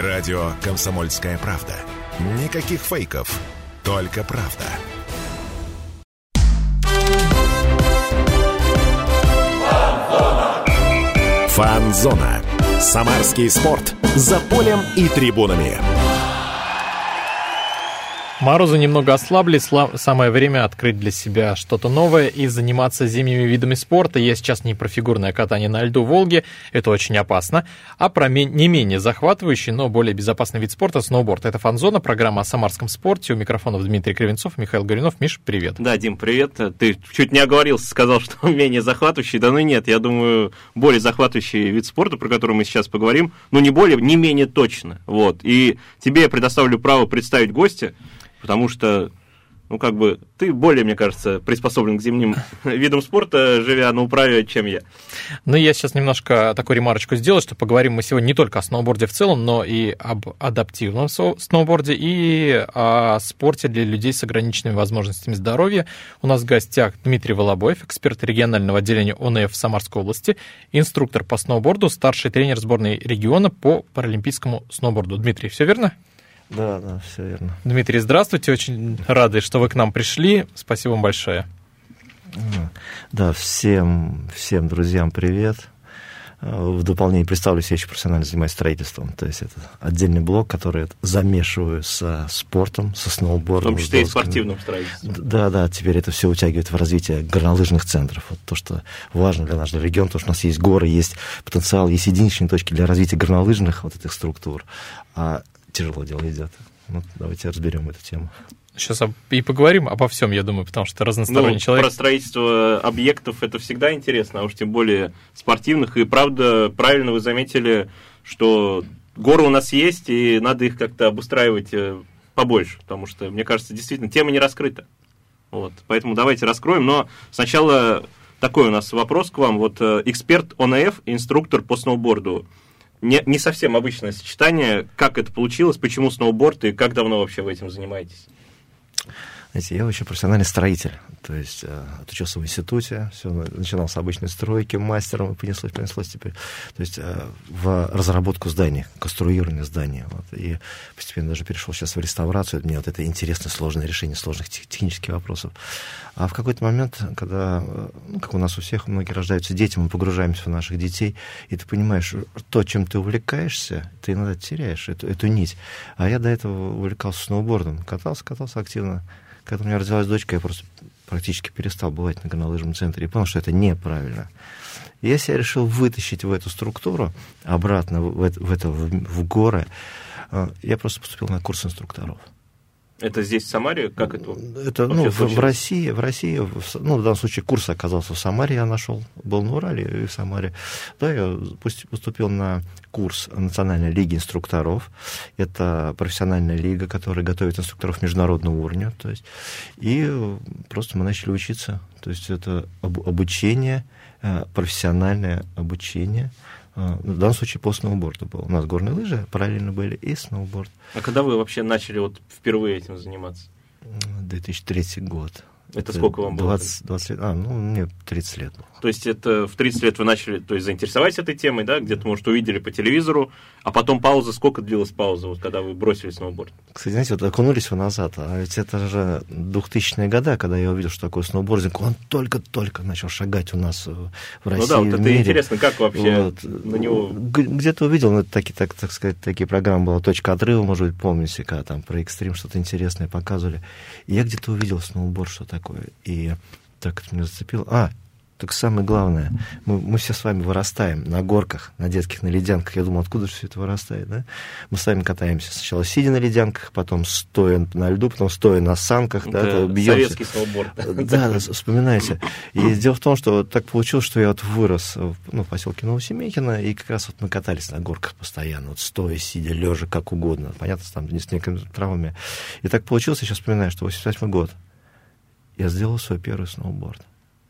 Радио «Комсомольская правда». Никаких фейков, только правда. Фанзона. Самарский спорт. За полем и трибунами. Морозы немного ослабли, самое время открыть для себя что-то новое и заниматься зимними видами спорта. Я сейчас не про фигурное катание на льду Волги, это очень опасно, а про не менее захватывающий, но более безопасный вид спорта – сноуборд. Это «Фанзона», программа о самарском спорте. У микрофонов Дмитрий Кривенцов, Михаил Горюнов. Миш, привет. Да, Дим, привет. Ты чуть не оговорился, сказал, что менее захватывающий. Да ну нет, я думаю, более захватывающий вид спорта, про который мы сейчас поговорим, но не более, не менее точно. Вот. И тебе я предоставлю право представить гостя, потому что, ну, как бы, ты более, мне кажется, приспособлен к зимним видам спорта, живя на управе, чем я. Ну, я сейчас немножко такую ремарочку сделаю, что поговорим мы сегодня не только о сноуборде в целом, но и об адаптивном сноуборде и о спорте для людей с ограниченными возможностями здоровья. У нас в гостях Дмитрий Волобоев, эксперт регионального отделения ОНФ Самарской области, инструктор по сноуборду, старший тренер сборной региона по паралимпийскому сноуборду. Дмитрий, все верно? Да, да, все верно. Дмитрий, здравствуйте, очень рады, что вы к нам пришли. Спасибо вам большое. Да, всем, всем друзьям привет. В дополнение представлю, я еще профессионально занимаюсь строительством. То есть это отдельный блок, который замешиваю со спортом, со сноубордом. В том числе и спортивным строительством. Да, да, теперь это все утягивает в развитие горнолыжных центров. Вот то, что важно для нашего региона, то, что у нас есть горы, есть потенциал, есть единичные точки для развития горнолыжных вот этих структур. А тяжело дело идет. Ну, давайте разберем эту тему. Сейчас и поговорим обо всем, я думаю, потому что разносторонний ну, человек. Про строительство объектов это всегда интересно, а уж тем более спортивных. И правда, правильно вы заметили, что горы у нас есть, и надо их как-то обустраивать э, побольше, потому что, мне кажется, действительно, тема не раскрыта. Вот, поэтому давайте раскроем. Но сначала такой у нас вопрос к вам. Вот э, эксперт ОНФ, инструктор по сноуборду не, не совсем обычное сочетание. Как это получилось, почему сноуборд и как давно вообще вы этим занимаетесь? Знаете, я вообще профессиональный строитель. То есть э, отучился в институте, все, начинал с обычной стройки, мастером, и понеслось, понеслось теперь. То есть э, в разработку зданий, конструирование зданий. Вот, и постепенно даже перешел сейчас в реставрацию. Мне вот это интересное, сложное решение сложных технических вопросов. А в какой-то момент, когда, э, ну, как у нас у всех, многие рождаются дети, мы погружаемся в наших детей, и ты понимаешь, то, чем ты увлекаешься, ты иногда теряешь эту, эту нить. А я до этого увлекался сноубордом, катался, катался активно когда у меня родилась дочка, я просто практически перестал бывать на горнолыжном центре и понял, что это неправильно. И я себя решил вытащить в эту структуру, обратно в, это, в, это, в горы. А, я просто поступил на курс инструкторов. Это здесь, в Самаре? Как это Это, ну, в, в России, в России, в, ну, в данном случае курс оказался в Самаре, я нашел, был на Урале и в Самаре. Да, я поступил на курс Национальной лиги инструкторов. Это профессиональная лига, которая готовит инструкторов международного уровня. То есть, и просто мы начали учиться. То есть это обучение, э, профессиональное обучение – в данном случае по сноуборду был. У нас горные лыжи параллельно были и сноуборд. А когда вы вообще начали вот впервые этим заниматься? 2003 год. Это, сколько вам было? 20, 20 лет. А, ну, мне 30 лет было. То есть это в 30 лет вы начали то есть, заинтересовались этой темой, да, где-то, может, увидели по телевизору, а потом пауза, сколько длилась пауза, вот когда вы бросили сноуборд? Кстати, знаете, вот окунулись вы назад, а ведь это же 2000-е годы, когда я увидел, что такое сноубординг, он только-только начал шагать у нас в России, Ну да, вот это мире. интересно, как вообще вот. на него... Где-то увидел, ну, такие, так, так сказать, такие программы была «Точка отрыва», может быть, помните, когда там про экстрим что-то интересное показывали. И я где-то увидел сноуборд, что такое, и так это меня зацепило. А, так самое главное, мы, мы все с вами вырастаем на горках, на детских, на ледянках. Я думал, откуда же все это вырастает, да? Мы с вами катаемся сначала сидя на ледянках, потом стоя на льду, потом стоя на санках, да, да бьемся. Советский сноуборд. Да, да, вспоминайте. И дело в том, что так получилось, что я вот вырос ну, в поселке Новосемейкино, и как раз вот мы катались на горках постоянно, вот стоя, сидя, лежа, как угодно. Понятно, там с некими травмами. И так получилось, я сейчас вспоминаю, что 88 год. Я сделал свой первый сноуборд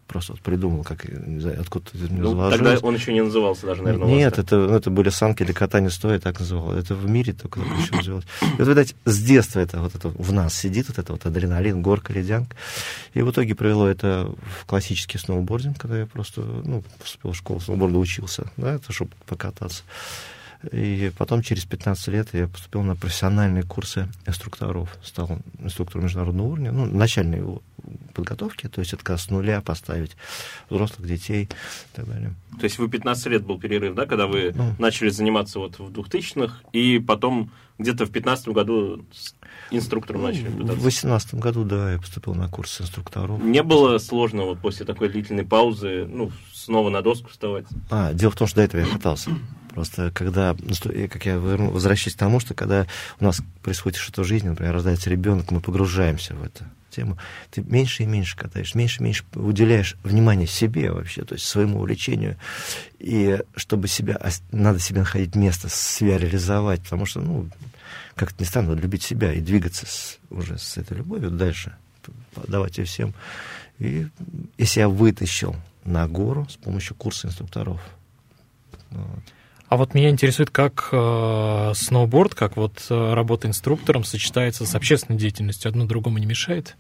просто придумал, как, не знаю, откуда это ну, Тогда он еще не назывался даже, наверное, Нет, это, ну, это были санки для катания стоя, так называл. Это в мире только еще называлось. И вот, видать, с детства это вот это в нас сидит, вот это вот адреналин, горка, ледянка. И в итоге привело это в классический сноубординг, когда я просто, ну, поступил в школу сноуборда, учился, да, это чтобы покататься. И потом, через 15 лет, я поступил на профессиональные курсы инструкторов. Стал инструктором международного уровня, ну, начальной подготовки, то есть это как с нуля поставить взрослых детей и так далее. То есть вы 15 лет был перерыв, да, когда вы ну, начали заниматься вот в 2000-х, и потом где-то в 15 году инструктором ну, начали пытаться? В 18 году, да, я поступил на курс инструкторов. Не было сложно вот после такой длительной паузы, ну, снова на доску вставать? А, дело в том, что до этого я пытался. Просто когда, как я возвращаюсь к тому, что когда у нас происходит что-то в жизни, например, рождается ребенок, мы погружаемся в эту тему, ты меньше и меньше катаешь, меньше и меньше уделяешь внимание себе вообще, то есть своему увлечению. И чтобы себя, надо себе находить место, себя реализовать, потому что, ну, как-то не стану любить себя и двигаться с, уже с этой любовью дальше, давать ее всем. И если я вытащил на гору с помощью курса инструкторов. Вот. А вот меня интересует, как э, сноуборд, как вот э, работа инструктором сочетается с общественной деятельностью. Одно другому не мешает?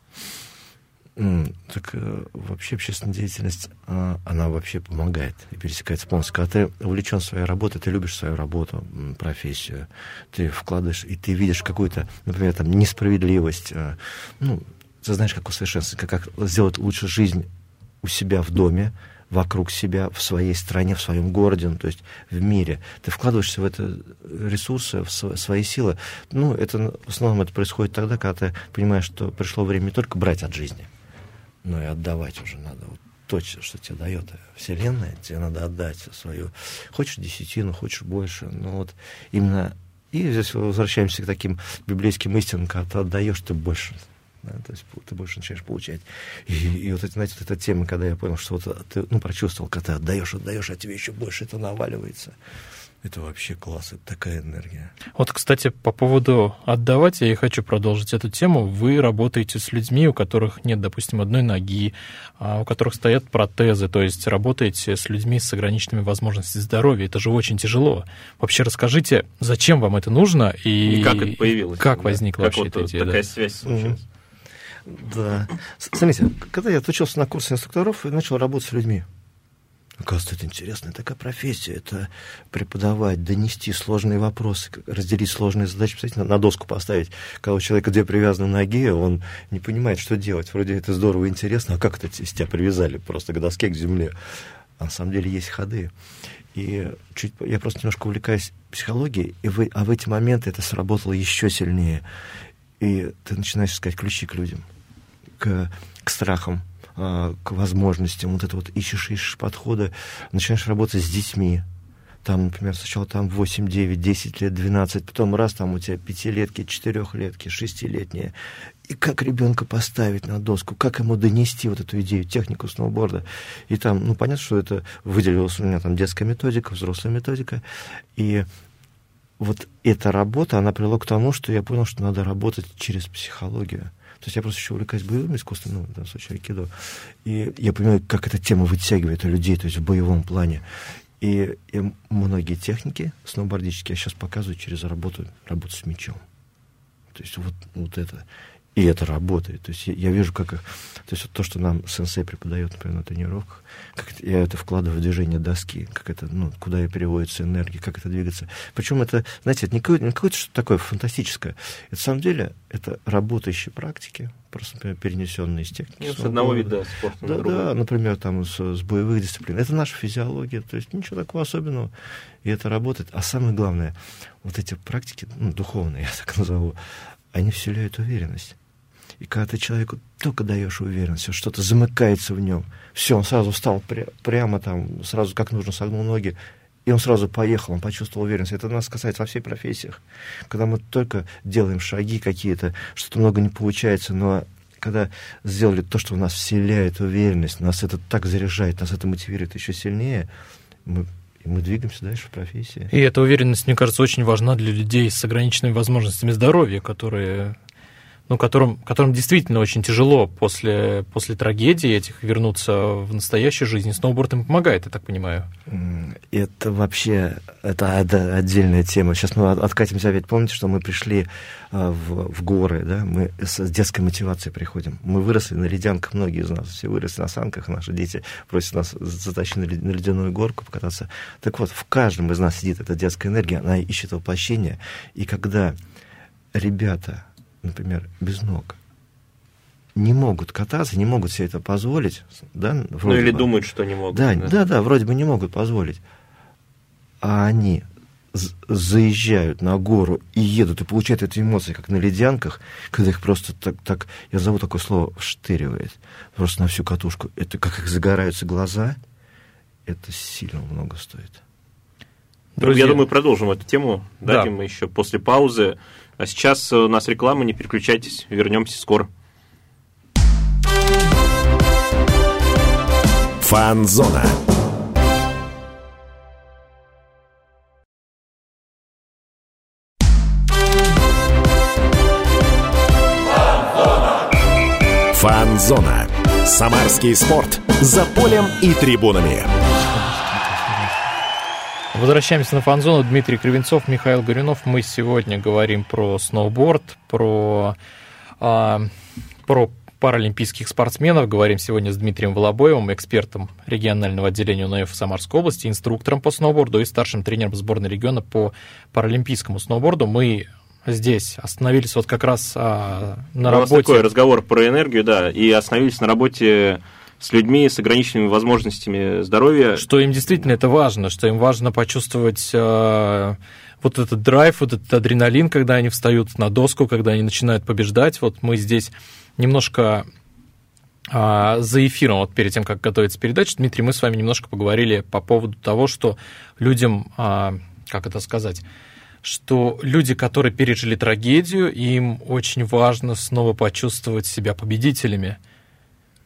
Mm, так э, вообще общественная деятельность, э, она вообще помогает и пересекается полностью. Когда ты увлечен своей работой, ты любишь свою работу, профессию, ты вкладываешь, и ты видишь какую-то, например, там, несправедливость, э, ну, ты знаешь, как усовершенствовать, как, как сделать лучше жизнь у себя в доме, вокруг себя, в своей стране, в своем городе, ну, то есть в мире. Ты вкладываешься в это ресурсы, в свои силы. Ну, это в основном это происходит тогда, когда ты понимаешь, что пришло время не только брать от жизни, но и отдавать уже надо. Вот то, что тебе дает Вселенная, тебе надо отдать свою. Хочешь десятину, хочешь больше. Но вот именно... И здесь возвращаемся к таким библейским истинам, когда ты отдаешь, ты больше да, то есть ты больше начинаешь получать. И, и вот, знаете, вот эта тема, когда я понял, что вот ты, ну, прочувствовал, когда ты отдаешь, отдаешь, а тебе еще больше это наваливается. Это вообще класс, это такая энергия. Вот, кстати, по поводу отдавать, я и хочу продолжить эту тему. Вы работаете с людьми, у которых нет, допустим, одной ноги, а у которых стоят протезы, то есть работаете с людьми с ограниченными возможностями здоровья. Это же очень тяжело. Вообще расскажите, зачем вам это нужно и, и как это появилось? Как да? возникла как вообще вот эта идея? Такая да? связь случилась. Угу. Да. Смотрите, когда я отучился на курсе инструкторов и начал работать с людьми, Оказывается, это интересная такая профессия. Это преподавать, донести сложные вопросы, разделить сложные задачи, представьте, на, на доску поставить. Когда у человека две привязаны ноги, он не понимает, что делать. Вроде это здорово интересно, а как это с тебя привязали просто к доске, к земле? А на самом деле есть ходы. И чуть, я просто немножко увлекаюсь психологией, и вы, а в эти моменты это сработало еще сильнее. И ты начинаешь искать ключи к людям к, к страхам, а, к возможностям, вот это вот ищешь, ищешь подходы, начинаешь работать с детьми, там, например, сначала там 8, 9, 10 лет, 12, потом раз там у тебя пятилетки, четырехлетки, шестилетние. И как ребенка поставить на доску, как ему донести вот эту идею, технику сноуборда. И там, ну, понятно, что это выделилась у меня там детская методика, взрослая методика. И вот эта работа, она привела к тому, что я понял, что надо работать через психологию. То есть я просто еще увлекаюсь боевым искусством, ну, в данном случае айкидо. И я понимаю, как эта тема вытягивает людей, то есть в боевом плане. И, и многие техники сноубордические я сейчас показываю через работу, работу с мячом. То есть вот, вот это. И это работает. То есть я, я вижу, как... То есть вот то, что нам сенсей преподает, например, на тренировках, как это, я это вкладываю в движение доски, как это, ну, куда и переводится энергия, как это двигаться. Причем это, знаете, это не какое-то, какое что-то такое фантастическое. Это, на самом деле, это работающие практики, просто, например, перенесенные из техники. Нет, с одного вида спорта да, на другой. Да, например, там с, с боевых дисциплин. Это наша физиология, то есть ничего такого особенного. И это работает. А самое главное, вот эти практики, ну, духовные, я так назову, они вселяют уверенность. И когда ты человеку только даешь уверенность, что-то замыкается в нем, все, он сразу встал пря- прямо там, сразу как нужно согнул ноги, и он сразу поехал, он почувствовал уверенность. Это нас касается во всех профессиях. Когда мы только делаем шаги какие-то, что-то много не получается, но когда сделали то, что у нас вселяет уверенность, нас это так заряжает, нас это мотивирует еще сильнее, мы мы двигаемся дальше в профессии. И эта уверенность, мне кажется, очень важна для людей с ограниченными возможностями здоровья, которые ну, которым, которым действительно очень тяжело после, после трагедии этих вернуться в настоящую жизнь. Сноуборд им помогает, я так понимаю. Это вообще это отдельная тема. Сейчас мы откатимся опять. Помните, что мы пришли а, в, в горы, да? Мы с детской мотивацией приходим. Мы выросли на ледянках, многие из нас все выросли на санках, наши дети просят нас затащить на ледяную горку покататься. Так вот, в каждом из нас сидит эта детская энергия, она ищет воплощение. И когда ребята например, без ног, не могут кататься, не могут себе это позволить. Да, ну или бы. думают, что не могут. Да, да, да, да, вроде бы не могут позволить. А они заезжают на гору и едут, и получают эти эмоции, как на ледянках, когда их просто так, так я зову такое слово, вштыривает, просто на всю катушку. Это как их загораются глаза, это сильно много стоит. Друзья, я думаю, продолжим эту тему. Дадим да. мы еще после паузы. А сейчас у нас реклама, не переключайтесь, вернемся скоро. Фанзона. Фанзона. Самарский спорт. За полем и трибунами. Возвращаемся на фан-зону. Дмитрий Кривенцов, Михаил Горюнов. Мы сегодня говорим про сноуборд, про, а, про паралимпийских спортсменов. Говорим сегодня с Дмитрием Волобоевым, экспертом регионального отделения УНФ Самарской области, инструктором по сноуборду и старшим тренером сборной региона по паралимпийскому сноуборду. Мы здесь остановились вот как раз а, на работе. У нас такой разговор про энергию, да, и остановились на работе с людьми с ограниченными возможностями здоровья. Что им действительно это важно, что им важно почувствовать э, вот этот драйв, вот этот адреналин, когда они встают на доску, когда они начинают побеждать. Вот мы здесь немножко э, за эфиром, вот перед тем, как готовиться передача, Дмитрий, мы с вами немножко поговорили по поводу того, что людям, э, как это сказать, что люди, которые пережили трагедию, им очень важно снова почувствовать себя победителями.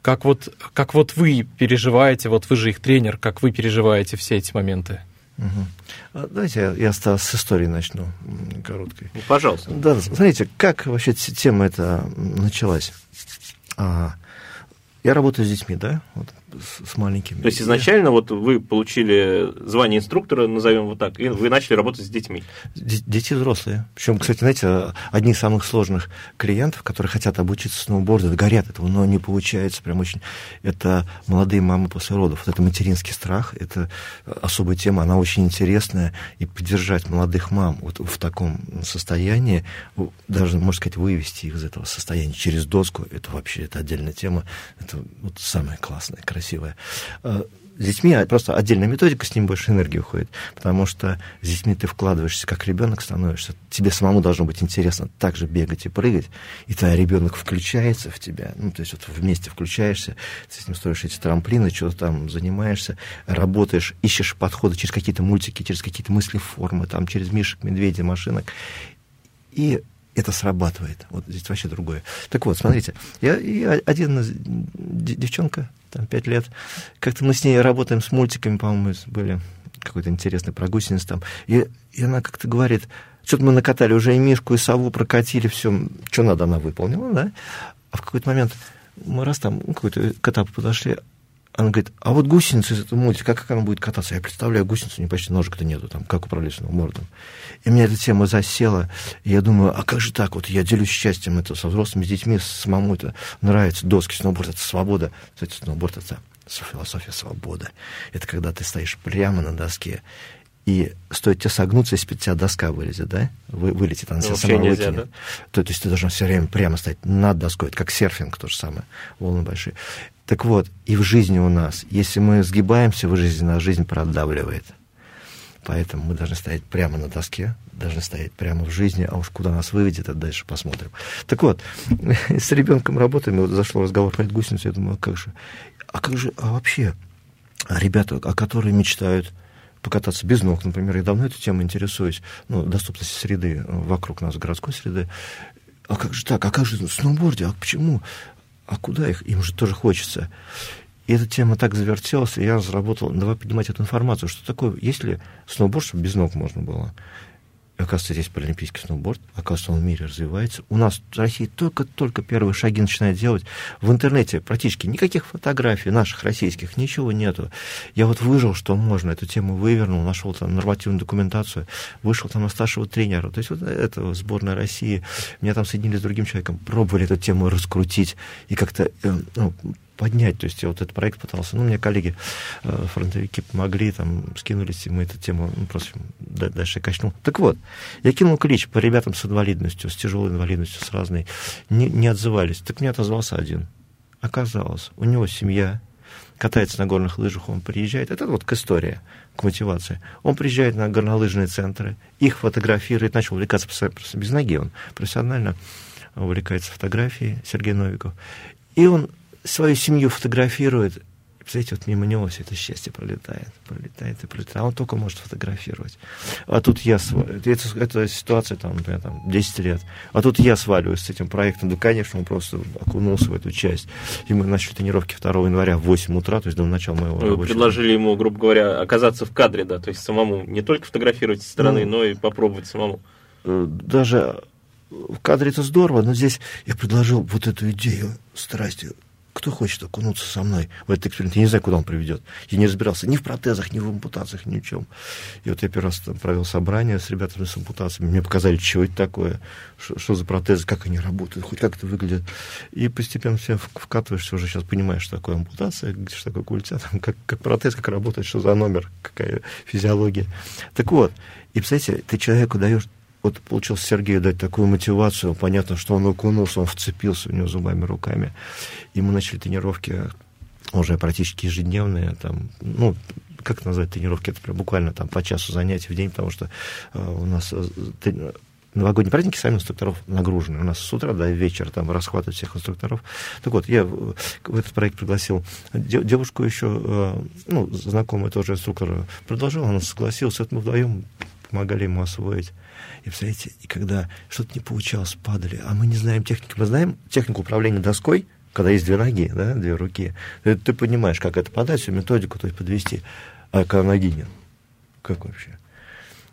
Как вот, как вот вы переживаете, вот вы же их тренер, как вы переживаете все эти моменты? Угу. Давайте я, я с истории начну, короткой. Ну, пожалуйста. Да, смотрите, как вообще тема эта началась. А, я работаю с детьми, да, вот с, маленькими. То есть изначально вот вы получили звание инструктора, назовем вот так, и вы начали работать с детьми. Дети взрослые. Причем, кстати, знаете, одни из самых сложных клиентов, которые хотят обучиться сноуборду, горят этого, но не получается прям очень. Это молодые мамы после родов. Вот это материнский страх, это особая тема, она очень интересная. И поддержать молодых мам вот в таком состоянии, даже, можно сказать, вывести их из этого состояния через доску, это вообще это отдельная тема. Это вот самое классное, красивое красивая. Э, с детьми просто отдельная методика, с ним больше энергии уходит, потому что с детьми ты вкладываешься, как ребенок становишься. Тебе самому должно быть интересно так же бегать и прыгать, и тогда ребенок включается в тебя, ну, то есть вот вместе включаешься, ты с ним строишь эти трамплины, что-то там занимаешься, работаешь, ищешь подходы через какие-то мультики, через какие-то мысли формы, там, через мишек, медведей, машинок, и это срабатывает. Вот здесь вообще другое. Так вот, смотрите, я, я один девчонка, там, пять лет, как-то мы с ней работаем с мультиками, по-моему, были какой-то интересный про гусениц там, и, и она как-то говорит, что-то мы накатали уже и Мишку, и сову прокатили, все, что надо, она выполнила, да, а в какой-то момент мы раз там ну, какой-то к этапу подошли, она говорит, а вот гусеница из этого мультика, как, как она будет кататься? Я представляю гусеницу, у нее почти ножек-то нету, там, как управлять сноубордом. И меня эта тема засела, и я думаю, а как же так? Вот я делюсь счастьем это со взрослыми, с детьми, с мамой это нравится, доски, сноуборд, это свобода. Кстати, сноуборд это философия свободы. Это когда ты стоишь прямо на доске, и стоит тебе согнуться, если тебя доска вылезет, да, Вы, вылетит, она себя сама нельзя, выкинет. Да? То, то есть ты должен все время прямо стоять над доской, это как серфинг то же самое, волны большие. Так вот, и в жизни у нас, если мы сгибаемся в жизни, нас жизнь продавливает. Поэтому мы должны стоять прямо на доске, должны стоять прямо в жизни, а уж куда нас выведет, это дальше посмотрим. Так вот, с ребенком работаем, вот зашел разговор про гусеницу, я думаю, а как же, а как же, а вообще, ребята, а которые мечтают покататься без ног, например, я давно эту тему интересуюсь, ну, доступности среды вокруг нас, городской среды, а как же так, а как же сноуборде, а почему? А куда их? Им же тоже хочется. И эта тема так завертелась, и я разработал, давай поднимать эту информацию, что такое, если сноуборд, чтобы без ног можно было. Оказывается, здесь паралимпийский сноуборд, оказывается, он в мире развивается. У нас в России только-только первые шаги начинает делать. В интернете практически никаких фотографий наших российских, ничего нету. Я вот выжил, что можно, эту тему вывернул, нашел там нормативную документацию, вышел там на старшего тренера. То есть вот это сборная России. Меня там соединили с другим человеком, пробовали эту тему раскрутить и как-то э, ну, поднять. То есть я вот этот проект пытался. Ну, мне коллеги, э, фронтовики помогли, там, скинулись, и мы эту тему ну, просто дальше качнул. Так вот, я кинул клич по ребятам с инвалидностью, с тяжелой инвалидностью, с разной. Не, не отзывались. Так мне отозвался один. Оказалось, у него семья, катается на горных лыжах, он приезжает. Это вот к истории, к мотивации. Он приезжает на горнолыжные центры, их фотографирует, начал увлекаться без ноги, он профессионально увлекается фотографией, Сергей Новиков. И он свою семью фотографирует, представляете, вот мимо него все это счастье пролетает, пролетает и пролетает, а он только может фотографировать. А тут я сваливаюсь. Это, это ситуация, там, например, там, 10 лет. А тут я сваливаюсь с этим проектом. Да, конечно, он просто окунулся в эту часть. И мы начали тренировки 2 января в 8 утра, то есть до начала моего Вы рабочего. предложили ему, грубо говоря, оказаться в кадре, да, то есть самому не только фотографировать со стороны, ну, но и попробовать самому. Э, даже в кадре это здорово, но здесь я предложил вот эту идею страсти кто хочет окунуться со мной в этот эксперимент? Я не знаю, куда он приведет. Я не разбирался ни в протезах, ни в ампутациях, ни в чем. И вот я первый раз провел собрание с ребятами с ампутациями. Мне показали, что это такое, что, что за протезы, как они работают, хоть как это выглядит. И постепенно все вкатываешься, уже сейчас понимаешь, что такое ампутация, что такое культя, там, как, как протез, как работает, что за номер, какая физиология. Так вот, и, представляете, ты человеку даешь вот получилось Сергею дать такую мотивацию. Понятно, что он окунулся, он вцепился у него зубами, руками. И мы начали тренировки уже практически ежедневные. Там, ну, как назвать тренировки? Это прям буквально там по часу занятий в день, потому что э, у нас э, новогодние праздники сами инструкторов нагружены. У нас с утра до вечера там расхватывают всех инструкторов. Так вот, я в этот проект пригласил девушку еще, э, ну, знакомую тоже инструктора, предложил, она согласилась, это мы вдвоем помогали ему освоить. И, представляете, и когда что-то не получалось, падали, а мы не знаем технику. Мы знаем технику управления доской, когда есть две ноги, да, две руки. Ты, ты понимаешь, как это подать, всю методику, то есть подвести. А когда ноги нет, как вообще?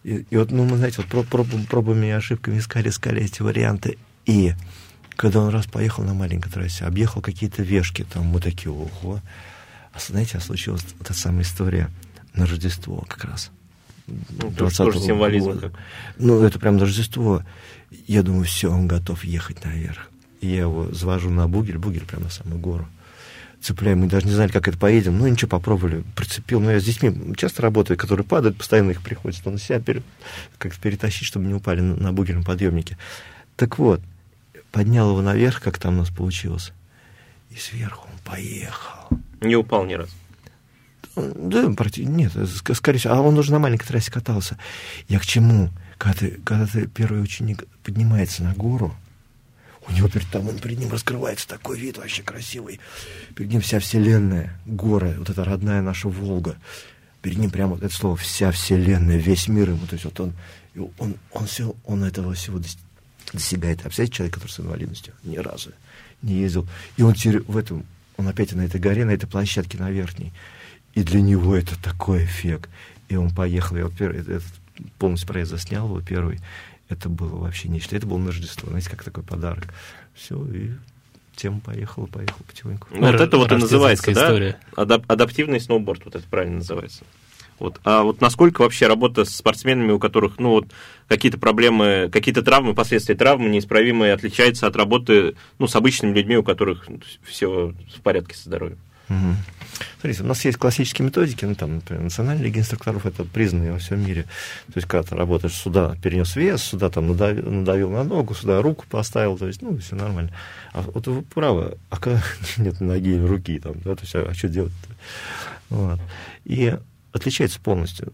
И, и вот, ну, мы, знаете, вот проб, проб, пробами и ошибками искали, искали эти варианты. И когда он раз поехал на маленькой трассе, объехал какие-то вешки, там мы такие, ого. А знаете, а случилась та самая история на Рождество как раз. Ну, тоже символизм. Года. Как. Ну, это прям Рождество. Я думаю, все, он готов ехать наверх. И я его завожу на бугель, бугель прямо на самую гору. Цепляем, мы даже не знали, как это поедем. Ну, ничего, попробовали. Прицепил. Но я с детьми часто работаю, которые падают, постоянно их приходится на себя пере... как-то перетащить, чтобы не упали на, на бугельном подъемнике. Так вот, поднял его наверх, как там у нас получилось. И сверху он поехал. Не упал ни разу. Да, нет, скорее всего, а он уже на маленькой трассе катался. Я к чему? Когда ты, когда ты первый ученик поднимается на гору, у него перед, там, он, перед ним раскрывается такой вид вообще красивый. Перед ним вся вселенная, горы, вот эта родная наша Волга. Перед ним прямо вот это слово «вся вселенная», весь мир ему. То есть вот он, он, он, сел, он этого всего достигает. А представляете, человек, который с инвалидностью ни разу не ездил. И он в этом, он опять на этой горе, на этой площадке на верхней. И для него это такой эффект. И он поехал, я вот первый, этот полностью проезд заснял его первый. Это было вообще нечто. Это было на Рождество, знаете, как такой подарок. Все, и тема поехала, поехала потихоньку. Ну, вот это вот и называется, да? Адап- адаптивный сноуборд, вот это правильно называется. Вот. А вот насколько вообще работа с спортсменами, у которых ну, вот, какие-то проблемы, какие-то травмы, последствия травмы неисправимые, отличается от работы ну, с обычными людьми, у которых все в порядке со здоровьем? Угу. Смотрите, у нас есть классические методики, ну, там, например, Национальная лига инструкторов, это признанные во всем мире. То есть, когда ты работаешь, сюда перенес вес, сюда там надавил, надавил на ногу, сюда руку поставил, то есть, ну, все нормально. А вот вы правы, а когда нет ноги или руки, там, да, то есть, а, а что делать -то? Вот. И отличается полностью,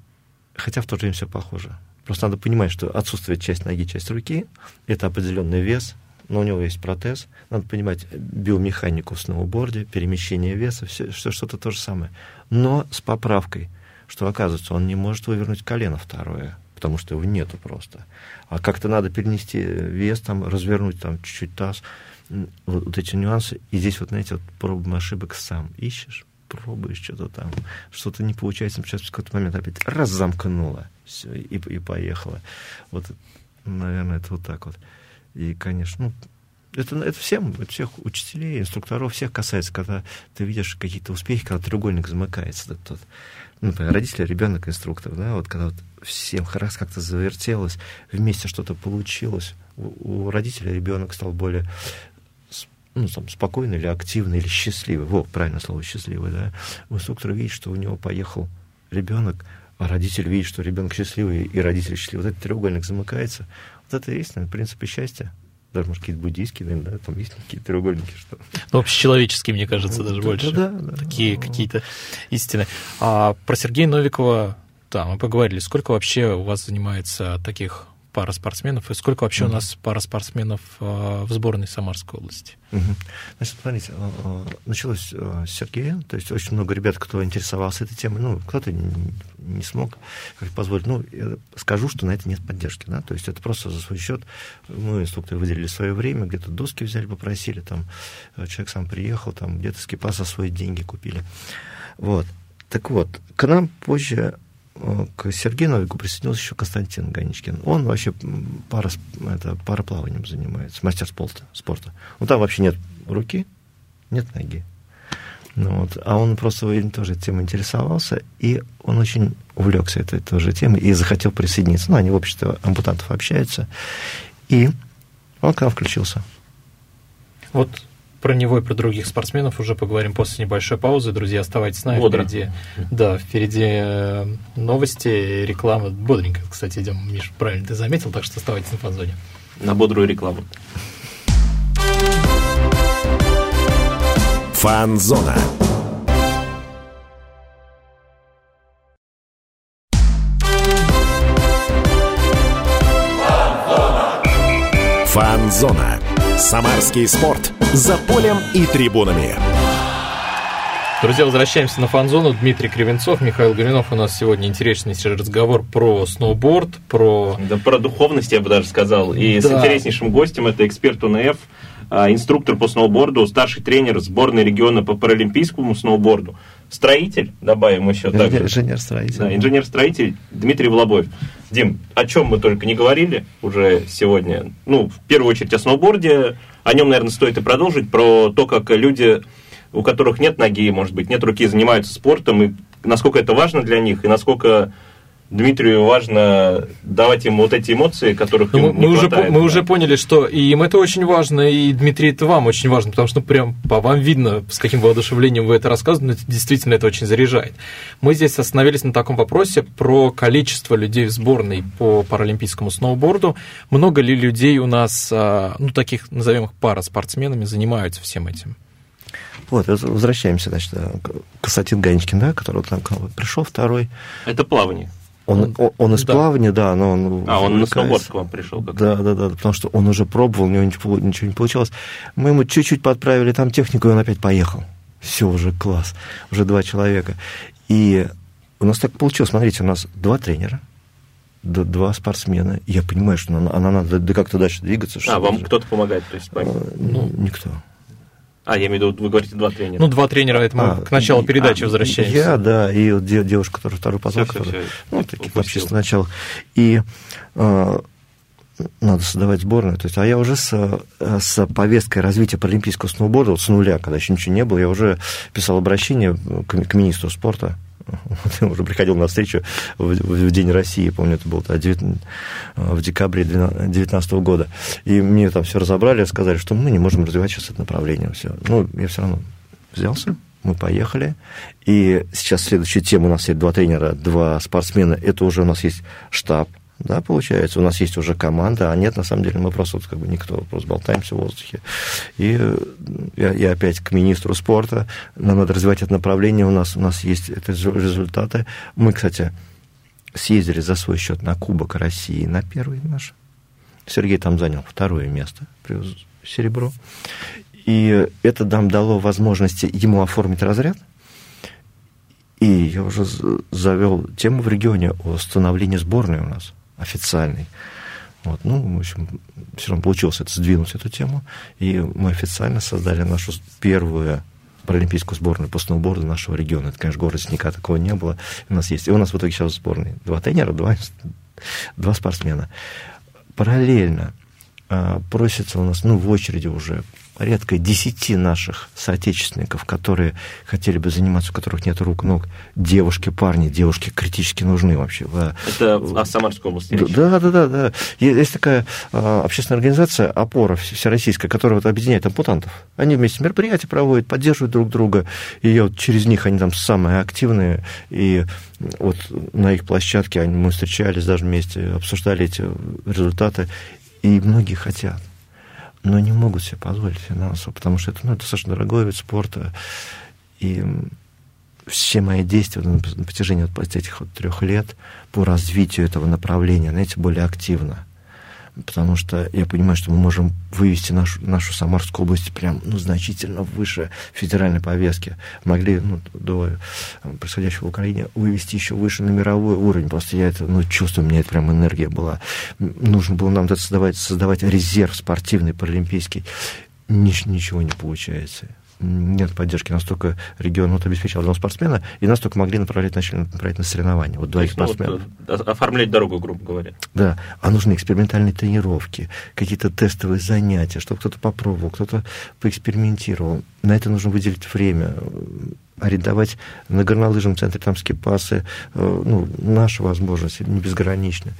хотя в то же время все похоже. Просто надо понимать, что отсутствует часть ноги, часть руки, это определенный вес, но у него есть протез. Надо понимать биомеханику в сноуборде, перемещение веса, все, что, что-то то же самое. Но с поправкой, что, оказывается, он не может вывернуть колено второе, потому что его нету просто. А как-то надо перенести вес, там, развернуть там чуть-чуть таз, вот, вот эти нюансы. И здесь вот, знаете, вот пробуем ошибок сам ищешь, пробуешь что-то там, что-то не получается, сейчас в какой-то момент опять раз замкнуло, все, и, и поехало. Вот, наверное, это вот так вот. И, конечно, ну, это, это всем, это всех учителей, инструкторов, всех касается, когда ты видишь какие-то успехи, когда треугольник замыкается. Так, тот, ну, например, родители, ребенок, инструктор, да, вот когда вот всем раз как-то завертелось, вместе что-то получилось, у, у родителя ребенок стал более ну, там, спокойный или активный, или счастливый. Вот, правильно слово счастливый, да. У инструктора видит, что у него поехал ребенок, а родитель видит, что ребенок счастливый, и родитель счастливый. Вот этот треугольник замыкается. Вот это и есть, наверное, принципы счастья даже, может, какие-то буддийские, наверное, да, там есть какие-то треугольники, что... Ну, общечеловеческие, мне кажется, даже да, больше. Да, да, Такие какие-то истины. А про Сергея Новикова, да, мы поговорили. Сколько вообще у вас занимается таких пара спортсменов, и сколько вообще mm-hmm. у нас пара спортсменов в сборной Самарской области? Mm-hmm. Значит, смотрите, а, а, началось с Сергея, то есть очень много ребят, кто интересовался этой темой, ну, кто-то не смог как позволить. Ну, я скажу, что на это нет поддержки, да, то есть это просто за свой счет. Мы, инструкторы, выделили свое время, где-то доски взяли, попросили, там, э, человек сам приехал, там, где-то скипа за свои деньги купили. Вот. Так вот, к нам позже к Сергею Новику присоединился еще Константин Ганичкин. Он вообще пара, это, пароплаванием занимается, мастер спорта. спорта. Ну, там вообще нет руки, нет ноги. Ну, вот. А он просто тоже темой интересовался, и он очень увлекся этой тоже темой и захотел присоединиться. Ну, они в обществе ампутантов общаются. И он к нам включился. Вот про него и про других спортсменов уже поговорим после небольшой паузы. Друзья, оставайтесь с нами. Бодро. Впереди, да, впереди э, новости, реклама. Бодренько, кстати, идем, Миш, правильно ты заметил, так что оставайтесь на фанзоне. На бодрую рекламу. Фанзона. Фанзона. Самарский спорт. За полем и трибунами. Друзья, возвращаемся на фан-зону. Дмитрий Кривенцов, Михаил Горинов. У нас сегодня интереснейший разговор про сноуборд, про... Да, про духовность, я бы даже сказал. И да. с интереснейшим гостем, это эксперт УНФ, инструктор по сноуборду, старший тренер сборной региона по паралимпийскому сноуборду, строитель, добавим еще также. Инженер-строитель. Да, инженер-строитель Дмитрий Волобоев. Дим, о чем мы только не говорили уже сегодня. Ну, в первую очередь о сноуборде. О нем, наверное, стоит и продолжить. Про то, как люди, у которых нет ноги, может быть, нет руки, занимаются спортом, и насколько это важно для них, и насколько Дмитрию важно давать ему вот эти эмоции, которых ну, ему не мы хватает. Уже, мы да. уже поняли, что и им это очень важно, и Дмитрий это вам очень важно, потому что ну, прям по вам видно, с каким воодушевлением вы это рассказываете, действительно это очень заряжает. Мы здесь остановились на таком вопросе про количество людей в сборной по паралимпийскому сноуборду. Много ли людей у нас, а, ну, таких, назовем их пара-спортсменами, занимаются всем этим? Вот, возвращаемся, значит, к Константин Ганечкин, да, который там пришел второй. Это плавание. Он, он, он из да. плавания, да, но он... А, он на сноуборд к вам пришел? Как да, да, да, потому что он уже пробовал, у него ничего, ничего не получалось. Мы ему чуть-чуть подправили там технику, и он опять поехал. Все, уже класс, уже два человека. И у нас так получилось, смотрите, у нас два тренера, два спортсмена. Я понимаю, что она, она надо да как-то дальше двигаться. А, вам кто-то помогает, то есть? Ну, никто. А, я имею в виду, вы говорите два тренера. Ну, два тренера, это мы а, к началу передачи а, возвращаемся. Я, да, и вот девушка, которая второй поток, все, все, все, ну, таких вообще с начала. И э, надо создавать сборную. То есть, а я уже с, с повесткой развития паралимпийского сноуборда, вот с нуля, когда еще ничего не было, я уже писал обращение к, к министру спорта он уже приходил на встречу в, в День России, помню, это было 9, в декабре 2019 года. И мне там все разобрали, сказали, что мы не можем развивать сейчас это направление. Все. Ну, я все равно взялся, мы поехали. И сейчас следующая тема, у нас есть два тренера, два спортсмена, это уже у нас есть штаб, да, получается, у нас есть уже команда, а нет, на самом деле, мы просто вот, как бы никто, просто болтаемся в воздухе. И я, я опять к министру спорта, нам надо развивать это направление, у нас, у нас есть это результаты. Мы, кстати, съездили за свой счет на Кубок России, на первый наш. Сергей там занял второе место, привез серебро. И это нам дало возможность ему оформить разряд. И я уже завел тему в регионе о становлении сборной у нас официальный. Вот, ну, в общем, все равно получилось это сдвинуть эту тему, и мы официально создали нашу первую паралимпийскую сборную по сноуборду нашего региона. Это, конечно, город Сника такого не было. У нас есть. И у нас в итоге сейчас сборные. Два тренера, два, два спортсмена. Параллельно а, просится у нас, ну, в очереди уже порядка десяти наших соотечественников, которые хотели бы заниматься, у которых нет рук, ног, девушки, парни, девушки критически нужны вообще. Это в Самарской области Да, да, да, да. Есть такая а, общественная организация «Опора» всероссийская, которая вот объединяет ампутантов. Они вместе мероприятия проводят, поддерживают друг друга, и вот через них они там самые активные, и вот на их площадке мы встречались даже вместе, обсуждали эти результаты, и многие хотят но не могут себе позволить финансово, потому что это ну, достаточно дорогой вид спорта. И все мои действия на протяжении вот этих вот трех лет по развитию этого направления, знаете, более активно потому что я понимаю, что мы можем вывести нашу, нашу Самарскую область прям, ну, значительно выше федеральной повестки. Могли, ну, до происходящего в Украине вывести еще выше на мировой уровень. Просто я это, ну, чувствую, у меня это прям энергия была. Нужно было нам создавать, создавать резерв спортивный, паралимпийский. Ничего не получается нет поддержки, настолько регион вот, обеспечил одного спортсмена, и нас только могли направлять, начали направлять на соревнования. Вот двоих ну, спортсменов. Вот, оформлять дорогу, грубо говоря. Да, а нужны экспериментальные тренировки, какие-то тестовые занятия, чтобы кто-то попробовал, кто-то поэкспериментировал. На это нужно выделить время, арендовать на горнолыжном центре там скипасы, э, ну, наши возможности не безграничны.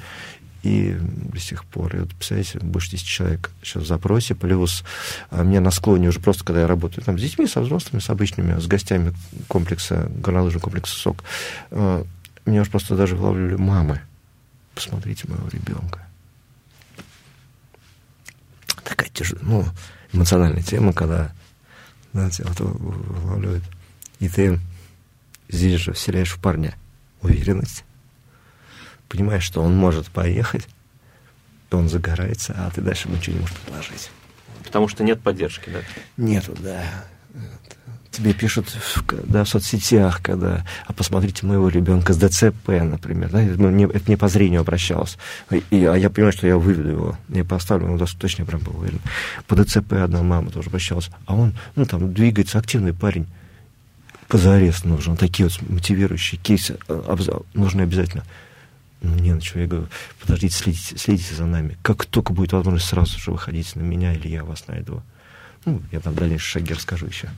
И до сих пор, и вот, представляете, больше 10 человек сейчас в запросе, плюс а, мне на склоне уже просто, когда я работаю там с детьми, со взрослыми, с обычными, с гостями комплекса, горнолыжного комплекса СОК, а, меня уже просто даже вылавливали мамы. Посмотрите моего ребенка. Такая тяжелая, ну, эмоциональная тема, когда знаете, вот вылавливает. И ты здесь же вселяешь в парня уверенность, понимаешь, что он может поехать, он загорается, а ты дальше ему ничего не можешь предложить. Потому что нет поддержки, да? Нету, да. Тебе пишут в, да, в соцсетях, когда, а посмотрите моего ребенка с ДЦП, например, да, это, не, это не по зрению обращалось, и, а я понимаю, что я выведу его, я поставлю, ну, точно прям был уверен. По ДЦП одна мама тоже обращалась, а он, ну, там, двигается, активный парень, позарез нужен, такие вот мотивирующие кейсы э, нужны обязательно. Ну, не, ну что, я говорю, подождите, следите, следите за нами. Как только будет возможность, сразу же выходите на меня, или я вас найду. Ну, я там дальнейшие шаги расскажу еще.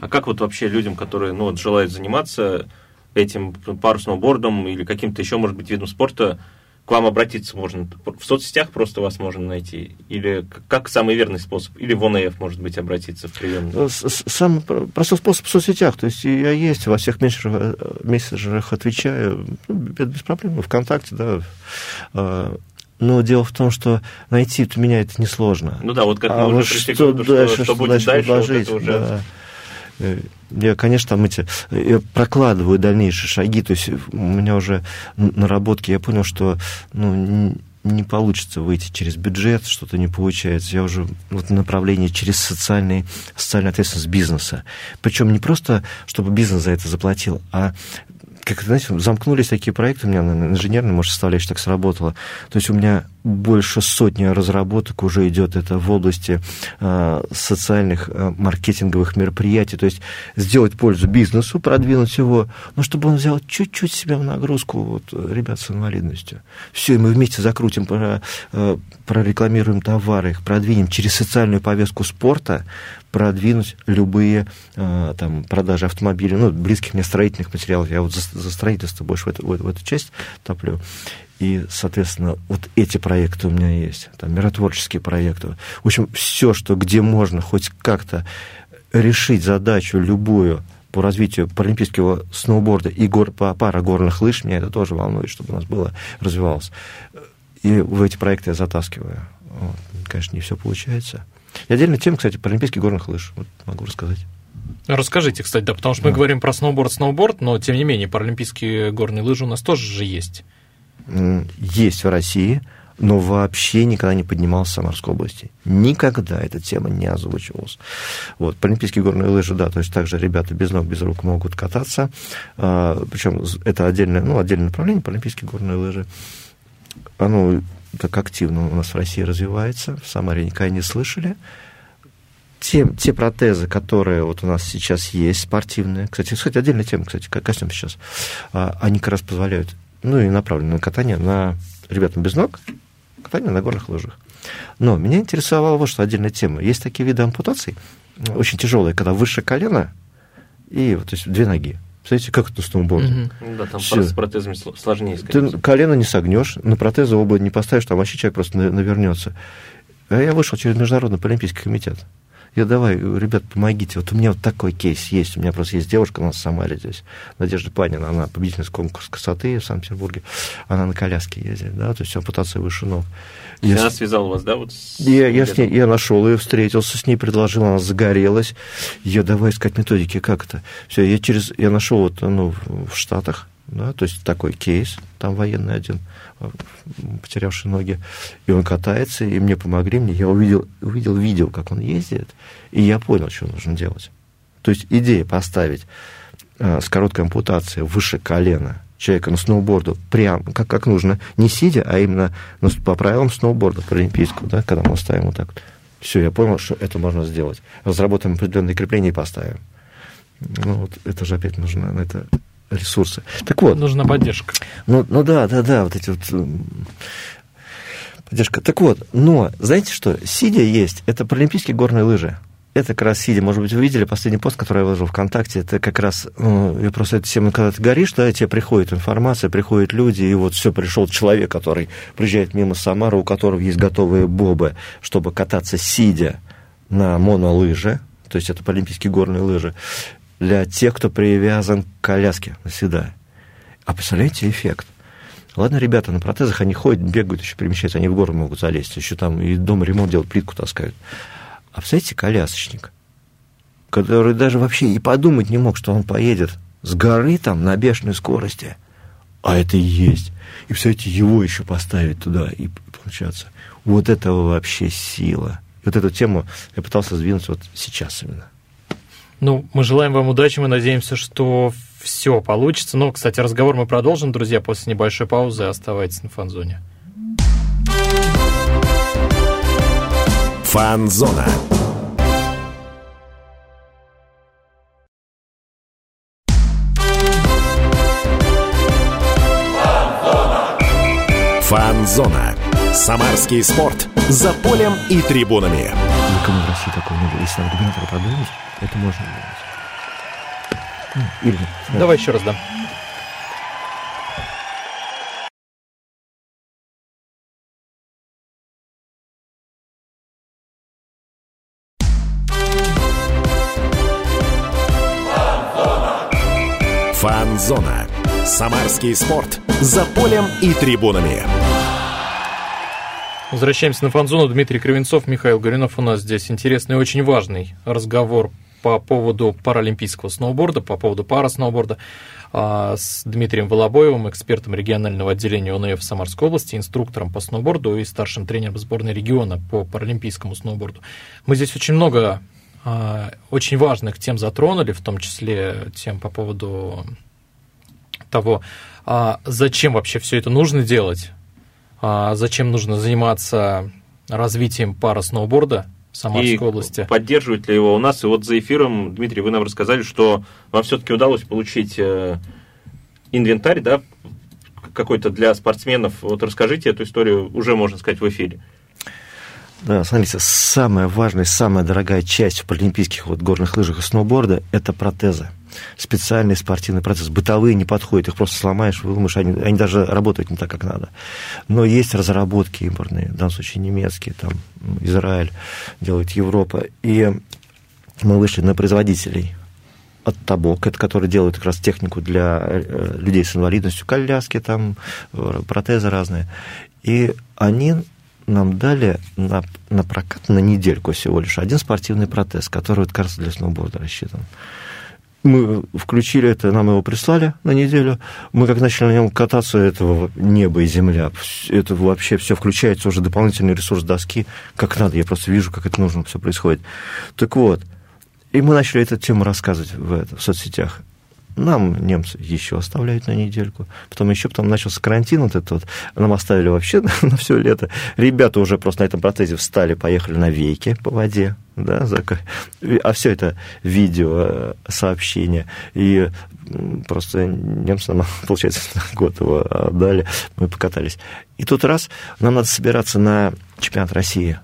А как вот вообще людям, которые, ну, вот, желают заниматься этим парусноубордом или каким-то еще, может быть, видом спорта, к вам обратиться можно? В соцсетях просто вас можно найти? Или как самый верный способ? Или в ОНФ, может быть, обратиться в приемную? Самый простой способ в соцсетях. То есть я есть, во всех мессенджерах, мессенджерах отвечаю. Ну, без проблем. Вконтакте, да. А, но дело в том, что найти меня это несложно. Ну да, вот как а мы уже пришли что, к выводу, что, что, что будет дальше, дальше вот это уже... Да. Э, я, конечно, там эти, я прокладываю дальнейшие шаги, то есть у меня уже наработки, я понял, что ну, не получится выйти через бюджет, что-то не получается. Я уже вот направление через социальный, социальную ответственность бизнеса. Причем не просто, чтобы бизнес за это заплатил, а как, знаете, замкнулись такие проекты у меня на инженерной, может, составляющей так сработало. То есть у меня больше сотни разработок уже идет это в области э, социальных э, маркетинговых мероприятий, то есть сделать пользу бизнесу, продвинуть его, но чтобы он взял чуть-чуть себя в нагрузку, вот, ребят с инвалидностью. Все, и мы вместе закрутим, про, э, прорекламируем товары, их продвинем через социальную повестку спорта, продвинуть любые э, там, продажи автомобилей, ну, близких мне строительных материалов. Я вот за, за строительство больше в эту, в, в эту часть топлю. И, соответственно, вот эти проекты у меня есть, там, миротворческие проекты. В общем, все, что где можно хоть как-то решить задачу любую по развитию паралимпийского сноуборда и гор, пара горных лыж, меня это тоже волнует, чтобы у нас было, развивалось. И в эти проекты я затаскиваю. Вот. Конечно, не все получается. И отдельная тема, кстати, паралимпийских горных лыж. Вот могу рассказать. Расскажите, кстати, да, потому что мы говорим про сноуборд, сноуборд, но тем не менее паралимпийские горные лыжи у нас тоже же есть есть в России, но вообще никогда не поднимался в Самарской области. Никогда эта тема не озвучивалась. Вот, паралимпийские горные лыжи, да, то есть также ребята без ног, без рук могут кататься, а, причем это отдельное, ну, отдельное направление, паралимпийские горные лыжи. Оно так активно у нас в России развивается, в Самаре никогда не слышали. те, те протезы, которые вот у нас сейчас есть, спортивные, кстати, кстати, отдельная тема, кстати, коснем сейчас, а, они как раз позволяют, ну и направлены на катание на ребятам без ног, катание на горных лыжах. Но меня интересовала вот что отдельная тема. Есть такие виды ампутаций, очень тяжелые, когда выше колена и вот, то есть две ноги. Представляете, как это на сноуборде? Mm-hmm. Да, там Все. с протезами сложнее. Ты колено не согнешь, на протезы оба не поставишь, там вообще человек просто навернется. А я вышел через Международный Олимпийский комитет. Я давай, ребят, помогите. Вот у меня вот такой кейс есть. У меня просто есть девушка у нас в Самаре здесь, Надежда Панина, она победительница конкурса красоты в Санкт-Петербурге. Она на коляске ездит, да, то есть ампутация выше ног. Я она связала вас, да? Вот с... я, я, с ней, я нашел ее, встретился с ней, предложил, она загорелась. Я давай искать методики, как это. Все, я через, я нашел вот, ну, в Штатах, да, то есть такой кейс, там военный один, потерявший ноги, и он катается, и мне помогли, мне, я увидел, увидел видео, как он ездит, и я понял, что нужно делать. То есть идея поставить э, с короткой ампутацией выше колена человека на сноуборду, прям как, как нужно, не сидя, а именно ну, по правилам сноуборда, по олимпийскому, да, когда мы ставим вот так. Все, я понял, что это можно сделать. Разработаем определенные крепления и поставим. Ну, вот это же опять нужно, это ресурсы. Так вот. Нужна поддержка. Ну, ну да, да, да, вот эти вот поддержка. Так вот, но знаете что? Сидя есть, это паралимпийские горные лыжи. Это как раз сидя, может быть, вы видели последний пост, который я выложил ВКонтакте, это как раз, ну, я просто эту тему, когда ты горишь, да, тебе приходит информация, приходят люди, и вот все, пришел человек, который приезжает мимо Самары, у которого есть готовые бобы, чтобы кататься сидя на монолыже, то есть это паралимпийские горные лыжи, для тех, кто привязан к коляске навсегда. А представляете эффект? Ладно, ребята на протезах, они ходят, бегают, еще перемещаются, они в гору могут залезть, еще там и дома ремонт делают, плитку таскают. А представляете, колясочник, который даже вообще и подумать не мог, что он поедет с горы там на бешеной скорости, а это и есть. И, представляете, его еще поставить туда и получаться. Вот этого вообще сила. И вот эту тему я пытался сдвинуть вот сейчас именно. Ну, мы желаем вам удачи, мы надеемся, что все получится. Но, кстати, разговор мы продолжим, друзья, после небольшой паузы. Оставайтесь на фанзоне. Фанзона. Фанзона. Самарский спорт. За полем и трибунами. Никому в России такого не было. Если аргументатор продумать, это можно делать. Или, да. Давай еще раз, да. Фанзона. Самарский спорт. За полем и трибунами. Возвращаемся на фанзону. Дмитрий Кривенцов, Михаил Горюнов у нас здесь. Интересный и очень важный разговор по поводу паралимпийского сноуборда, по поводу парасноуборда а, с Дмитрием Волобоевым, экспертом регионального отделения ОНФ Самарской области, инструктором по сноуборду и старшим тренером сборной региона по паралимпийскому сноуборду. Мы здесь очень много а, очень важных тем затронули, в том числе тем по поводу того, а, зачем вообще все это нужно делать, зачем нужно заниматься развитием пара сноуборда в Самарской и области. Поддерживать ли его у нас? И вот за эфиром, Дмитрий, вы нам рассказали, что вам все-таки удалось получить э, инвентарь, да, какой-то для спортсменов. Вот расскажите эту историю, уже можно сказать, в эфире. Да, смотрите, самая важная, самая дорогая часть в паралимпийских вот горных лыжах и сноуборда – это протезы специальный спортивный процесс. Бытовые не подходят, их просто сломаешь, выломаешь, они, они даже работают не так, как надо. Но есть разработки импортные, в данном случае немецкие, там Израиль делает Европа. И мы вышли на производителей от Табок, это который делает как раз технику для э, людей с инвалидностью, коляски, там, э, протезы разные. И они нам дали на, на прокат на недельку всего лишь один спортивный протез, который вот, раз для сноуборда рассчитан. Мы включили это, нам его прислали на неделю. Мы как начали на нем кататься, этого небо и земля. Это вообще все включается уже дополнительный ресурс доски, как надо. Я просто вижу, как это нужно, все происходит. Так вот, и мы начали эту тему рассказывать в, это, в соцсетях. Нам немцы еще оставляют на недельку. Потом еще потом начался карантин вот этот вот. Нам оставили вообще на, все лето. Ребята уже просто на этом протезе встали, поехали на вейке по воде. Да, а все это видео, э, сообщения. И просто немцы нам, получается, год его отдали, мы покатались. И тут раз, нам надо собираться на чемпионат России.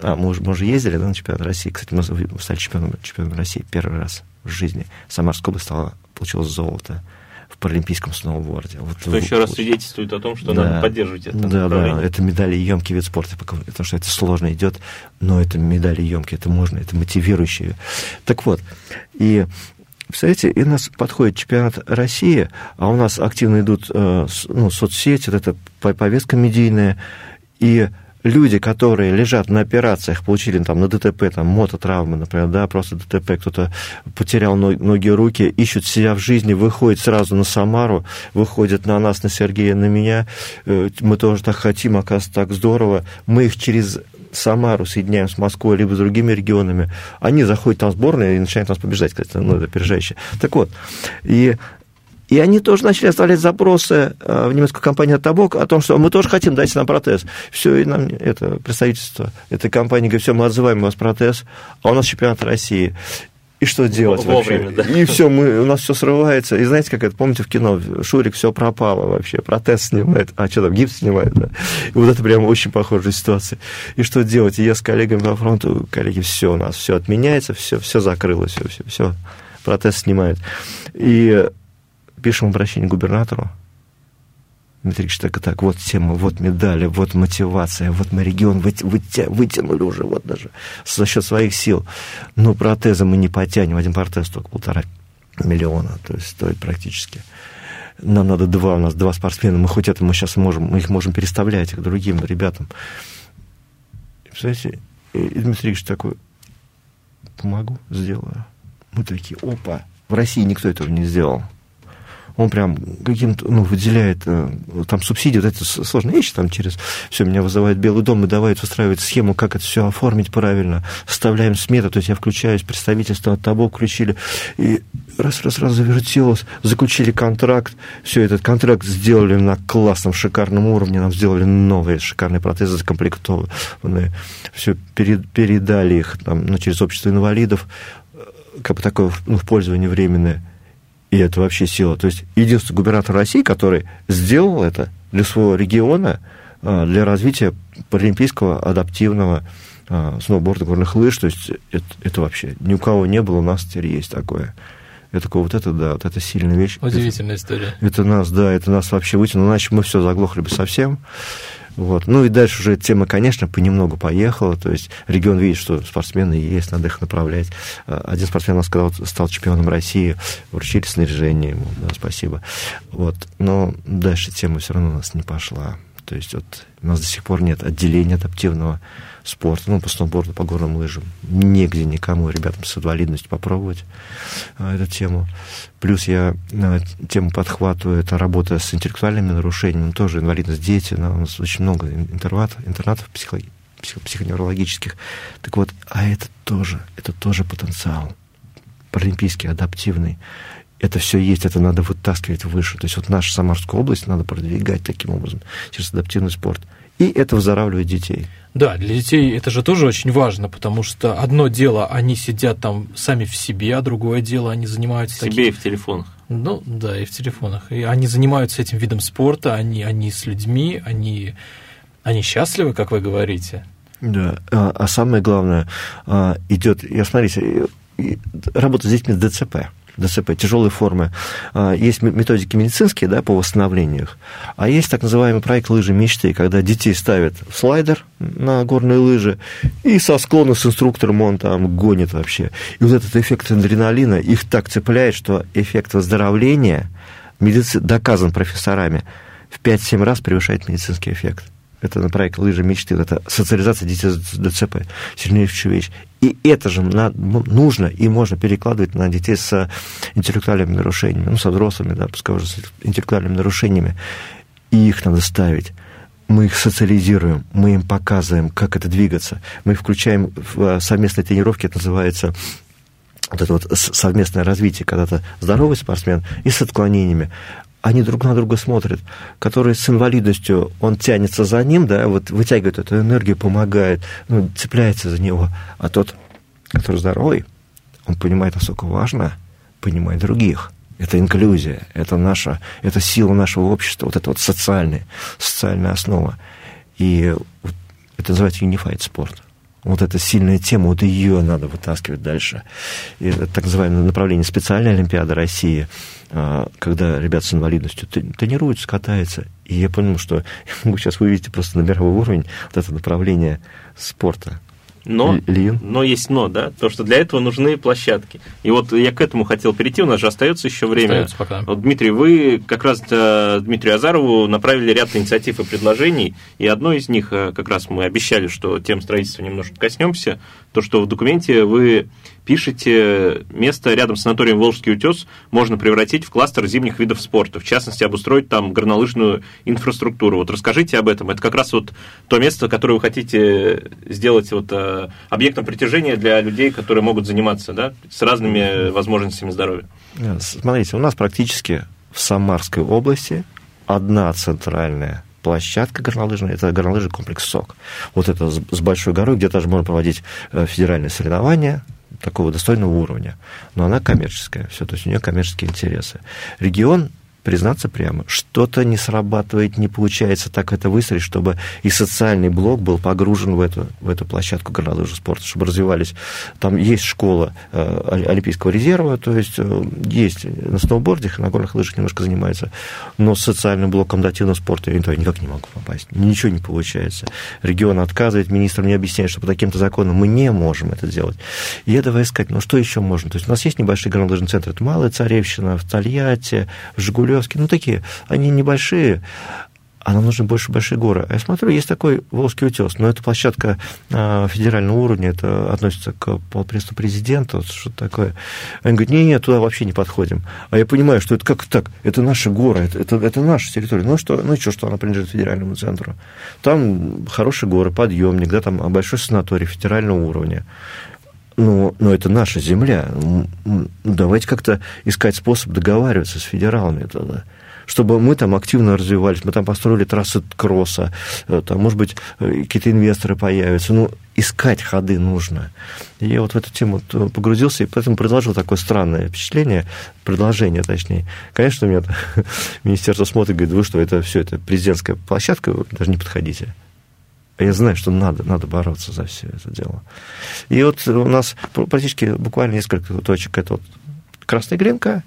А, мы уже, мы уже ездили да, на чемпионат России. Кстати, мы стали чемпионом, чемпионом России первый раз в жизни. Самарская область стала получилось золото в паралимпийском сноуборде. Вот что еще раз свидетельствует о том, что да, надо поддерживать это Да, да, это медали емкий вид спорта, потому что это сложно идет, но это медали емкие, это можно, это мотивирующие. Так вот, и Представляете, и у нас подходит чемпионат России, а у нас активно идут э, ну, соцсети, вот эта повестка медийная, и люди, которые лежат на операциях, получили там на ДТП, там мототравмы, например, да, просто ДТП, кто-то потерял ноги, руки, ищут себя в жизни, выходят сразу на Самару, выходят на нас, на Сергея, на меня, э, мы тоже так хотим, оказывается, так здорово, мы их через Самару соединяем с Москвой, либо с другими регионами, они заходят там в сборные и начинают нас побеждать, кстати, ну, это опережающе. Так вот, и и они тоже начали оставлять запросы э, в немецкую компанию «Табок» о том, что мы тоже хотим, дать нам протез. Все, и нам это представительство этой компании говорит, все, мы отзываем у вас протез, а у нас чемпионат России. И что делать Вовремя, вообще? Да. И все, мы, у нас все срывается. И знаете, как это, помните, в кино, Шурик, все пропало вообще, протез снимает, а что там, гипс снимает, да? И вот это прям очень похожая ситуация. И что делать? И я с коллегами по фронту, коллеги, все у нас, все отменяется, все, все закрылось, все, все, все, протез снимает. И пишем обращение губернатору. Дмитрий Ильич, так и так, вот тема, вот медали, вот мотивация, вот мы регион вытянули уже, вот даже за счет своих сил. Но протезы мы не потянем, один протез только полтора миллиона, то есть стоит практически. Нам надо два, у нас два спортсмена, мы хоть это мы сейчас можем, мы их можем переставлять к другим ребятам. И, представляете, и Дмитрий Ильич такой, помогу, сделаю. Мы такие, опа, в России никто этого не сделал он прям каким-то, ну, выделяет э, там субсидии, вот это сложные вещи, там через все меня вызывает Белый дом и давай устраивать схему, как это все оформить правильно, составляем смету, то есть я включаюсь, представительство от того включили, и раз-раз-раз завертелось, заключили контракт, все, этот контракт сделали на классном, шикарном уровне, нам сделали новые шикарные протезы закомплектованные, все, передали их там, ну, через общество инвалидов, э, как бы такое ну, в пользование временное. И это вообще сила. То есть единственный губернатор России, который сделал это для своего региона, а, для развития паралимпийского адаптивного а, сноуборда, горных лыж. То есть это, это вообще ни у кого не было, у нас теперь есть такое. Я такой, вот это, да, вот это сильная вещь. Удивительная это, история. Это нас, да, это нас вообще вытянуло, иначе мы все заглохли бы совсем. Вот. Ну и дальше уже тема, конечно, понемногу поехала. То есть регион видит, что спортсмены есть, надо их направлять. А, один спортсмен у нас сказал, стал чемпионом России, вручили снаряжение ему, да, спасибо. Вот. Но дальше тема все равно у нас не пошла. То есть вот у нас до сих пор нет отделения адаптивного спорта, ну, по сноуборду, по горным лыжам. Негде никому, ребятам с инвалидностью попробовать а, эту тему. Плюс я а, тему подхватываю, это работа с интеллектуальными нарушениями, тоже инвалидность дети, у нас очень много интернатов, интернатов психо, психо, психоневрологических. Так вот, а это тоже, это тоже потенциал паралимпийский, адаптивный это все есть, это надо вытаскивать выше. То есть вот нашу Самарскую область надо продвигать таким образом через адаптивный спорт. И это выздоравливает детей. Да, для детей это же тоже очень важно, потому что одно дело, они сидят там сами в себе, а другое дело, они занимаются... В себе таким... и в телефонах. Ну, да, и в телефонах. И они занимаются этим видом спорта, они, они с людьми, они, они счастливы, как вы говорите. Да, а, а самое главное, а, идет, я смотрите, работа с детьми с ДЦП. ДЦП, тяжелые формы. А, есть методики медицинские да, по восстановлению их, а есть так называемый проект «Лыжи мечты», когда детей ставят в слайдер на горные лыжи, и со склона с инструктором он там гонит вообще. И вот этот эффект адреналина их так цепляет, что эффект выздоровления медици... доказан профессорами в 5-7 раз превышает медицинский эффект это на проект «Лыжи мечты», это социализация детей с ДЦП, сильнейшая вещь. И это же нужно и можно перекладывать на детей с интеллектуальными нарушениями, ну, со взрослыми, да, пускай уже с интеллектуальными нарушениями. И их надо ставить. Мы их социализируем, мы им показываем, как это двигаться. Мы включаем в совместные тренировки, это называется вот это вот совместное развитие, когда то здоровый спортсмен и с отклонениями, они друг на друга смотрят, который с инвалидностью, он тянется за ним, да, вот вытягивает эту энергию, помогает, ну, цепляется за него, а тот, который здоровый, он понимает, насколько важно понимать других. Это инклюзия, это наша, это сила нашего общества, вот это вот социальная, социальная основа. И это называется unified спорт вот эта сильная тема, вот ее надо вытаскивать дальше. И это так называемое направление специальной Олимпиады России, когда ребята с инвалидностью тренируются, катаются. И я понял, что я могу сейчас вывести просто на мировой уровень вот это направление спорта. Но, но есть но, да, то, что для этого нужны площадки. И вот я к этому хотел перейти, у нас же остается еще время. Остается пока. Вот, Дмитрий, вы как раз э, Дмитрию Азарову направили ряд инициатив и предложений, и одно из них, э, как раз мы обещали, что тем строительства немножко коснемся, то, что в документе вы пишете, место рядом с санаторием Волжский утес можно превратить в кластер зимних видов спорта, в частности, обустроить там горнолыжную инфраструктуру. Вот расскажите об этом. Это как раз вот то место, которое вы хотите сделать вот э, объектом притяжения для людей, которые могут заниматься, да, с разными возможностями здоровья. Смотрите, у нас практически в Самарской области одна центральная площадка горнолыжная, это горнолыжный комплекс СОК. Вот это с большой горой, где даже можно проводить э, федеральные соревнования, такого достойного уровня. Но она коммерческая, все, то есть у нее коммерческие интересы. Регион признаться прямо, что-то не срабатывает, не получается так это выстроить, чтобы и социальный блок был погружен в эту, в эту площадку горнолыжного спорта, чтобы развивались. Там есть школа э, Олимпийского резерва, то есть э, есть на сноубордах, на горных лыжах немножко занимается, но с социальным блоком дативного спорта я никак не могу попасть. Ничего не получается. Регион отказывает, министр мне объясняет, что по таким-то законам мы не можем это сделать. И я давай искать, ну что еще можно? То есть у нас есть небольшие горнолыжные центры, это Малая Царевщина, в Тольятти, в Жигулеве, Кремлевские, ну, такие, они небольшие, а нам нужны больше большие горы. Я смотрю, есть такой Волжский утес, но это площадка а, федерального уровня, это относится к полпредству президента, что такое. Они говорят, нет, нет, туда вообще не подходим. А я понимаю, что это как так, это наши горы, это, это, это наша территория. Ну, что, ну и что, что она принадлежит федеральному центру? Там хорошие горы, подъемник, да, там большой санаторий федерального уровня ну, но это наша земля. Ну, давайте как-то искать способ договариваться с федералами тогда чтобы мы там активно развивались, мы там построили трассы кросса, э, там, может быть, э, какие-то инвесторы появятся, ну, искать ходы нужно. И я вот в эту тему погрузился, и поэтому предложил такое странное впечатление, предложение, точнее. Конечно, у меня министерство смотрит, говорит, вы что, это все, это президентская площадка, вы даже не подходите. А я знаю, что надо, надо бороться за все это дело. И вот у нас практически буквально несколько точек. Это вот Красная Гринка,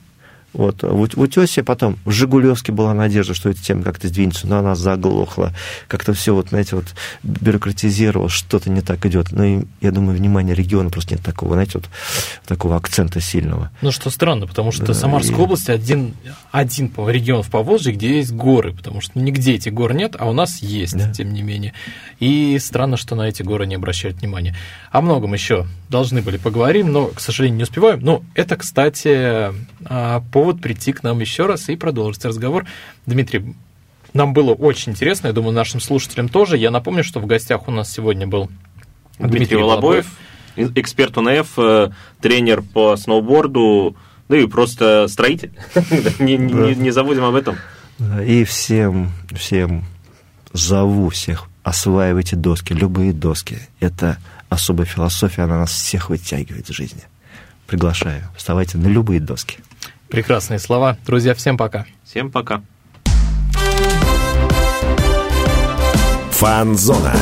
вот, в Утесе, потом в Жигулевске была надежда, что эта тема как-то сдвинется, но она заглохла. Как-то все, вот, знаете, вот бюрократизировалось, что-то не так идет. Но ну, я думаю, внимание региона просто нет такого, знаете, вот такого акцента сильного. Ну, что странно, потому что да, Самарская и... область один, один по регион в Поволжье, где есть горы, потому что нигде этих гор нет, а у нас есть, да. тем не менее. И странно, что на эти горы не обращают внимания. О многом еще должны были поговорим, но, к сожалению, не успеваем. Но это, кстати, а, повод прийти к нам еще раз и продолжить разговор. Дмитрий, нам было очень интересно, я думаю, нашим слушателям тоже. Я напомню, что в гостях у нас сегодня был Дмитрий, Дмитрий Волобоев, эксперт УНФ, э, тренер по сноуборду, ну и просто строитель. Не забудем об этом. И всем, всем зову всех, осваивайте доски, любые доски. Это особая философия, она нас всех вытягивает в жизни. Приглашаю, вставайте на любые доски. Прекрасные слова. Друзья, всем пока. Всем пока. Фанзона.